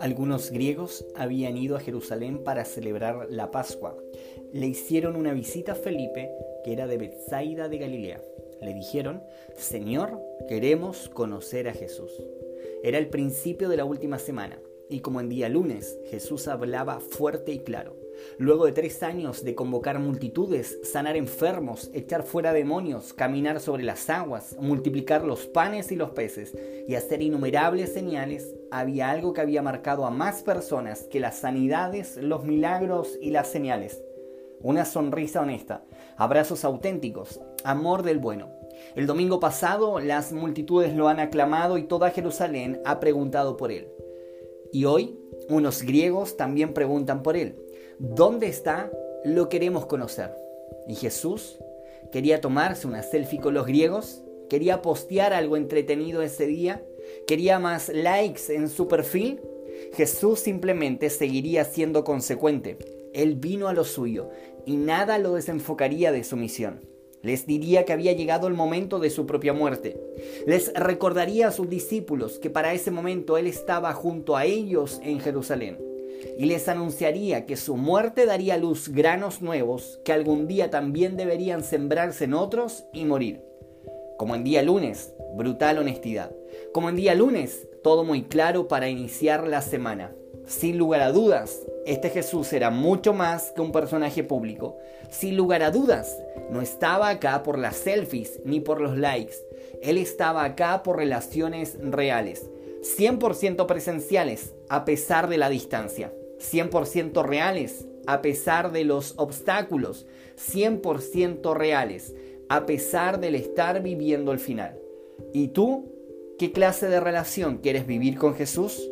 Algunos griegos habían ido a Jerusalén para celebrar la Pascua. Le hicieron una visita a Felipe, que era de Bethsaida de Galilea. Le dijeron, Señor, queremos conocer a Jesús. Era el principio de la última semana, y como en día lunes, Jesús hablaba fuerte y claro. Luego de tres años de convocar multitudes, sanar enfermos, echar fuera demonios, caminar sobre las aguas, multiplicar los panes y los peces y hacer innumerables señales, había algo que había marcado a más personas que las sanidades, los milagros y las señales. Una sonrisa honesta, abrazos auténticos, amor del bueno. El domingo pasado las multitudes lo han aclamado y toda Jerusalén ha preguntado por él. Y hoy unos griegos también preguntan por él. ¿Dónde está? Lo queremos conocer. ¿Y Jesús? ¿Quería tomarse una selfie con los griegos? ¿Quería postear algo entretenido ese día? ¿Quería más likes en su perfil? Jesús simplemente seguiría siendo consecuente. Él vino a lo suyo y nada lo desenfocaría de su misión. Les diría que había llegado el momento de su propia muerte. Les recordaría a sus discípulos que para ese momento Él estaba junto a ellos en Jerusalén y les anunciaría que su muerte daría a luz granos nuevos que algún día también deberían sembrarse en otros y morir. Como en día lunes, brutal honestidad. Como en día lunes, todo muy claro para iniciar la semana. Sin lugar a dudas, este Jesús era mucho más que un personaje público. Sin lugar a dudas, no estaba acá por las selfies ni por los likes. Él estaba acá por relaciones reales 100% presenciales a pesar de la distancia, 100% reales a pesar de los obstáculos, 100% reales a pesar del estar viviendo el final. ¿Y tú qué clase de relación quieres vivir con Jesús?